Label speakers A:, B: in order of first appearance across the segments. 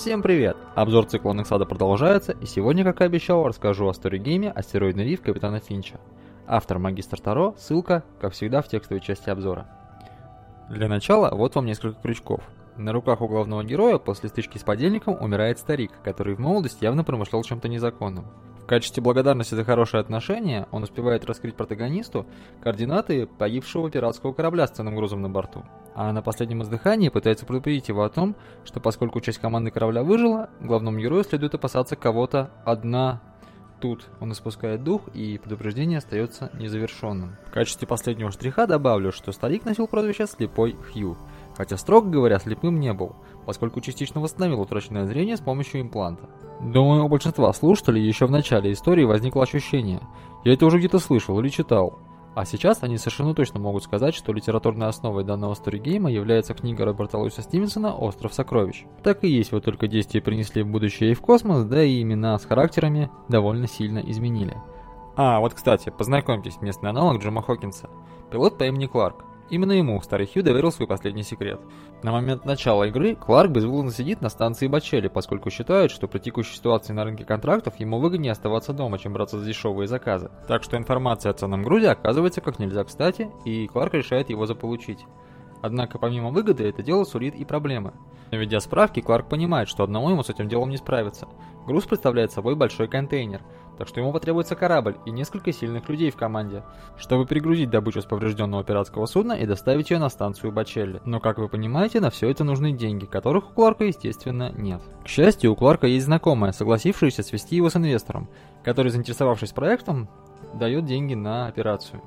A: Всем привет! Обзор циклонных сада продолжается, и сегодня, как и обещал, расскажу о сторигейме «Астероидный риф» Капитана Финча. Автор Магистр Таро, ссылка, как всегда, в текстовой части обзора. Для начала, вот вам несколько крючков. На руках у главного героя после стычки с подельником умирает старик, который в молодости явно промышлял чем-то незаконным. Качестве благодарности за хорошие отношения он успевает раскрыть протагонисту координаты погибшего пиратского корабля с ценным грузом на борту а на последнем издыхании пытается предупредить его о том, что поскольку часть команды корабля выжила, главному герою следует опасаться кого-то одна тут. Он испускает дух, и предупреждение остается незавершенным. В качестве последнего штриха добавлю, что старик носил прозвище «Слепой Хью», хотя, строго говоря, слепым не был, поскольку частично восстановил утраченное зрение с помощью импланта. Думаю, у большинства слушателей еще в начале истории возникло ощущение «я это уже где-то слышал или читал», а сейчас они совершенно точно могут сказать, что литературной основой данного сторигейма является книга Роберта Луиса Стивенсона «Остров сокровищ». Так и есть, вот только действия принесли в будущее и в космос, да и имена с характерами довольно сильно изменили. А, вот кстати, познакомьтесь, местный аналог Джима Хокинса. Пилот по имени Кларк. Именно ему старый Хью доверил свой последний секрет. На момент начала игры Кларк безвылазно сидит на станции Бачели, поскольку считает, что при текущей ситуации на рынке контрактов ему выгоднее оставаться дома, чем браться за дешевые заказы. Так что информация о ценном грузе оказывается как нельзя кстати, и Кларк решает его заполучить. Однако помимо выгоды это дело сулит и проблемы. Наведя справки, Кларк понимает, что одному ему с этим делом не справиться. Груз представляет собой большой контейнер, так что ему потребуется корабль и несколько сильных людей в команде, чтобы перегрузить добычу с поврежденного пиратского судна и доставить ее на станцию Бачелли. Но, как вы понимаете, на все это нужны деньги, которых у Кларка, естественно, нет. К счастью, у Кларка есть знакомая, согласившаяся свести его с инвестором, который, заинтересовавшись проектом, дает деньги на операцию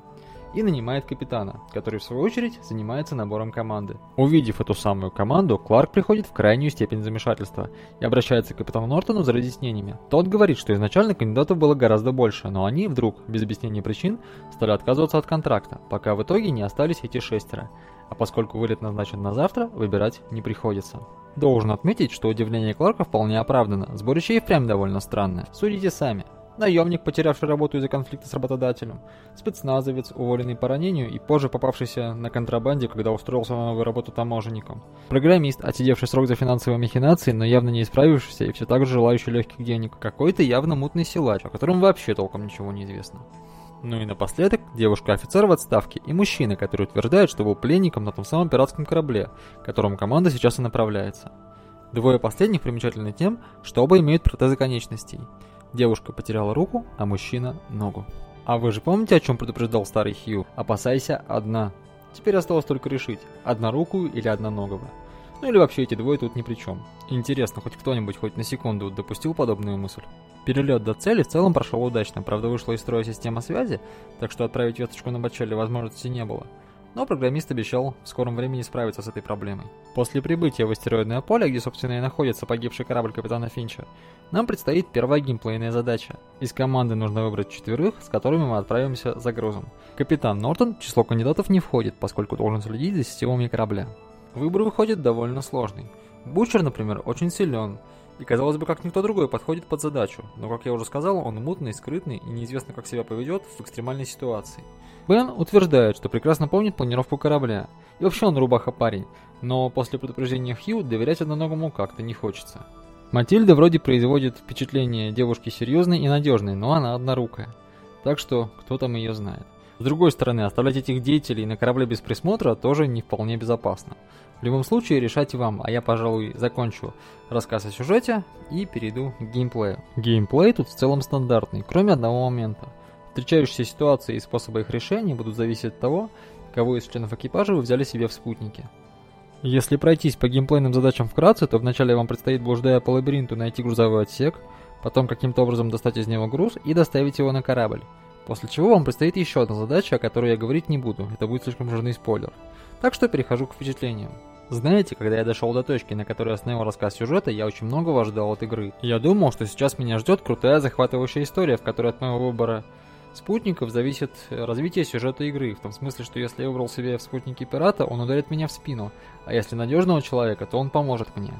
A: и нанимает капитана, который в свою очередь занимается набором команды. Увидев эту самую команду, Кларк приходит в крайнюю степень замешательства и обращается к капитану Нортону за разъяснениями. Тот говорит, что изначально кандидатов было гораздо больше, но они вдруг, без объяснения причин, стали отказываться от контракта, пока в итоге не остались эти шестеро. А поскольку вылет назначен на завтра, выбирать не приходится. Должен отметить, что удивление Кларка вполне оправдано. Сборище и впрямь довольно странное. Судите сами наемник, потерявший работу из-за конфликта с работодателем, спецназовец, уволенный по ранению и позже попавшийся на контрабанде, когда устроился на новую работу таможенником, программист, отсидевший срок за финансовые махинации, но явно не исправившийся и все так же желающий легких денег, какой-то явно мутный силач, о котором вообще толком ничего не известно. Ну и напоследок, девушка-офицер в отставке и мужчина, который утверждает, что был пленником на том самом пиратском корабле, к которому команда сейчас и направляется. Двое последних примечательны тем, что оба имеют протезы конечностей. Девушка потеряла руку, а мужчина – ногу. А вы же помните, о чем предупреждал старый Хью? Опасайся одна. Теперь осталось только решить, однорукую или одноногого. Ну или вообще эти двое тут ни при чем. Интересно, хоть кто-нибудь хоть на секунду допустил подобную мысль? Перелет до цели в целом прошел удачно, правда вышла из строя система связи, так что отправить весточку на Бачеле возможности не было но программист обещал в скором времени справиться с этой проблемой. После прибытия в астероидное поле, где собственно и находится погибший корабль капитана Финча, нам предстоит первая геймплейная задача. Из команды нужно выбрать четверых, с которыми мы отправимся за грузом. Капитан Нортон в число кандидатов не входит, поскольку должен следить за системами корабля. Выбор выходит довольно сложный. Бучер, например, очень силен, и, казалось бы, как никто другой подходит под задачу, но, как я уже сказал, он мутный, скрытный и неизвестно, как себя поведет в экстремальной ситуации. Бен утверждает, что прекрасно помнит планировку корабля, и вообще он рубаха парень, но после предупреждения Хью доверять одноногому как-то не хочется. Матильда вроде производит впечатление девушки серьезной и надежной, но она однорукая. Так что, кто там ее знает. С другой стороны, оставлять этих деятелей на корабле без присмотра тоже не вполне безопасно. В любом случае, решать вам, а я, пожалуй, закончу рассказ о сюжете и перейду к геймплею. Геймплей тут в целом стандартный, кроме одного момента. Встречающиеся ситуации и способы их решения будут зависеть от того, кого из членов экипажа вы взяли себе в спутники. Если пройтись по геймплейным задачам вкратце, то вначале вам предстоит, блуждая по лабиринту, найти грузовой отсек, потом каким-то образом достать из него груз и доставить его на корабль. После чего вам предстоит еще одна задача, о которой я говорить не буду, это будет слишком жирный спойлер. Так что перехожу к впечатлениям. Знаете, когда я дошел до точки, на которой остановил рассказ сюжета, я очень многого ждал от игры. Я думал, что сейчас меня ждет крутая захватывающая история, в которой от моего выбора спутников зависит развитие сюжета игры, в том смысле, что если я выбрал себе в спутнике пирата, он ударит меня в спину, а если надежного человека, то он поможет мне.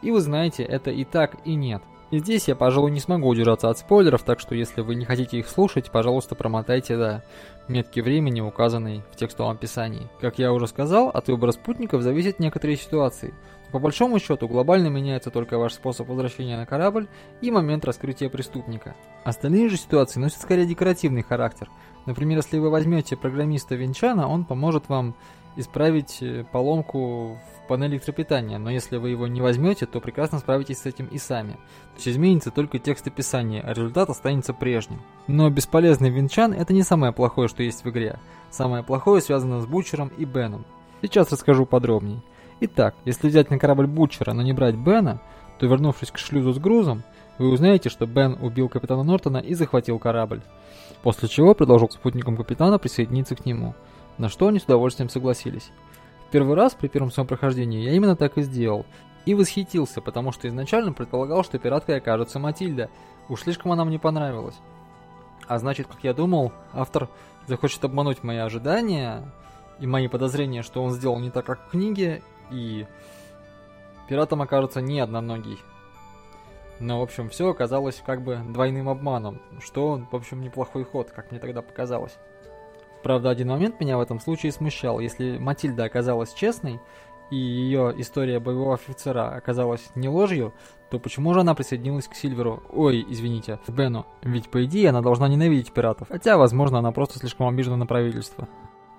A: И вы знаете, это и так, и нет. И здесь я, пожалуй, не смогу удержаться от спойлеров, так что если вы не хотите их слушать, пожалуйста, промотайте до метки времени, указанной в текстовом описании. Как я уже сказал, от выбора спутников зависят некоторые ситуации. По большому счету, глобально меняется только ваш способ возвращения на корабль и момент раскрытия преступника. Остальные же ситуации носят скорее декоративный характер. Например, если вы возьмете программиста Винчана, он поможет вам исправить э, поломку в панели электропитания, но если вы его не возьмете, то прекрасно справитесь с этим и сами. То есть изменится только текст описания, а результат останется прежним. Но бесполезный Винчан это не самое плохое, что есть в игре. Самое плохое связано с Бучером и Беном. Сейчас расскажу подробнее. Итак, если взять на корабль Бутчера, но не брать Бена, то вернувшись к шлюзу с грузом, вы узнаете, что Бен убил капитана Нортона и захватил корабль. После чего предложил спутникам капитана присоединиться к нему, на что они с удовольствием согласились. В первый раз при первом своем прохождении я именно так и сделал, и восхитился, потому что изначально предполагал, что пираткой окажется Матильда, уж слишком она мне понравилась. А значит, как я думал, автор захочет обмануть мои ожидания и мои подозрения, что он сделал не так, как в книге, и пиратом окажется не одноногий. Но, в общем, все оказалось как бы двойным обманом, что, в общем, неплохой ход, как мне тогда показалось. Правда, один момент меня в этом случае смущал. Если Матильда оказалась честной, и ее история боевого офицера оказалась не ложью, то почему же она присоединилась к Сильверу? Ой, извините, к Бену. Ведь по идее она должна ненавидеть пиратов. Хотя, возможно, она просто слишком обижена на правительство.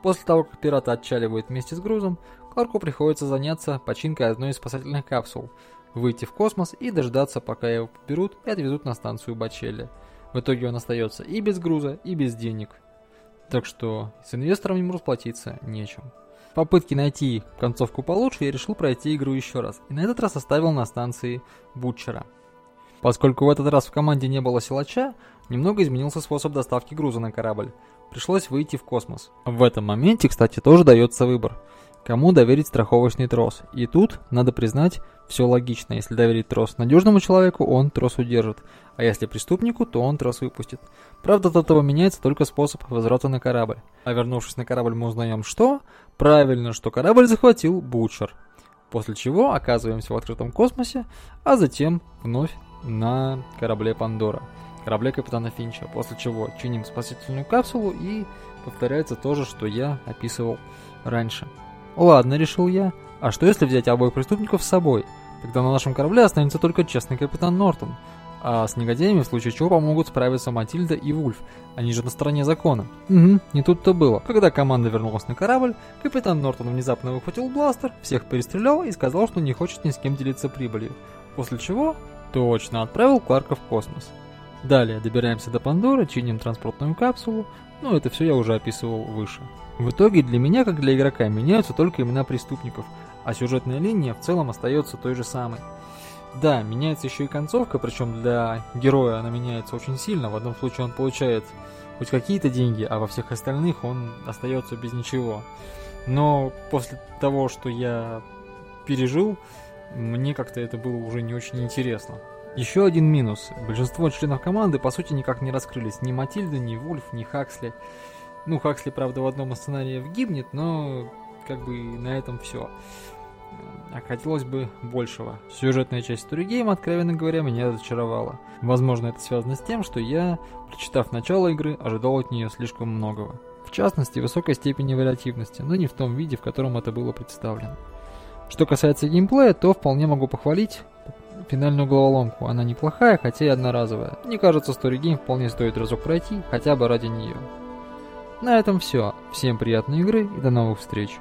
A: После того, как пираты отчаливают вместе с грузом, Кларку приходится заняться починкой одной из спасательных капсул, выйти в космос и дождаться, пока его поберут и отвезут на станцию Бачелли. В итоге он остается и без груза, и без денег. Так что с инвестором ему расплатиться нечем. В попытке найти концовку получше я решил пройти игру еще раз, и на этот раз оставил на станции Бутчера. Поскольку в этот раз в команде не было силача, немного изменился способ доставки груза на корабль. Пришлось выйти в космос. В этом моменте, кстати, тоже дается выбор – Кому доверить страховочный трос? И тут, надо признать, все логично. Если доверить трос надежному человеку, он трос удержит. А если преступнику, то он трос выпустит. Правда, от этого меняется только способ возврата на корабль. А вернувшись на корабль, мы узнаем что? Правильно, что корабль захватил Бучер. После чего оказываемся в открытом космосе, а затем вновь на корабле Пандора. Корабле капитана Финча. После чего чиним спасительную капсулу и повторяется то же, что я описывал раньше. Ладно, решил я. А что если взять обоих преступников с собой? Тогда на нашем корабле останется только честный капитан Нортон. А с негодяями в случае чего помогут справиться Матильда и Вульф. Они же на стороне закона. Угу, не тут-то было. Когда команда вернулась на корабль, капитан Нортон внезапно выхватил бластер, всех перестрелял и сказал, что не хочет ни с кем делиться прибылью. После чего точно отправил Кларка в космос. Далее добираемся до Пандоры, чиним транспортную капсулу, ну это все я уже описывал выше. В итоге для меня, как для игрока, меняются только имена преступников, а сюжетная линия в целом остается той же самой. Да, меняется еще и концовка, причем для героя она меняется очень сильно. В одном случае он получает хоть какие-то деньги, а во всех остальных он остается без ничего. Но после того, что я пережил, мне как-то это было уже не очень интересно. Еще один минус. Большинство членов команды по сути никак не раскрылись. Ни Матильда, ни Вульф, ни Хаксли. Ну, Хаксли, правда, в одном из сценариев гибнет, но как бы на этом все. А хотелось бы большего. Сюжетная часть Story откровенно говоря, меня разочаровала. Возможно, это связано с тем, что я, прочитав начало игры, ожидал от нее слишком многого. В частности, высокой степени вариативности, но не в том виде, в котором это было представлено. Что касается геймплея, то вполне могу похвалить финальную головоломку. Она неплохая, хотя и одноразовая. Мне кажется, Story Game вполне стоит разок пройти, хотя бы ради нее. На этом все. Всем приятной игры и до новых встреч.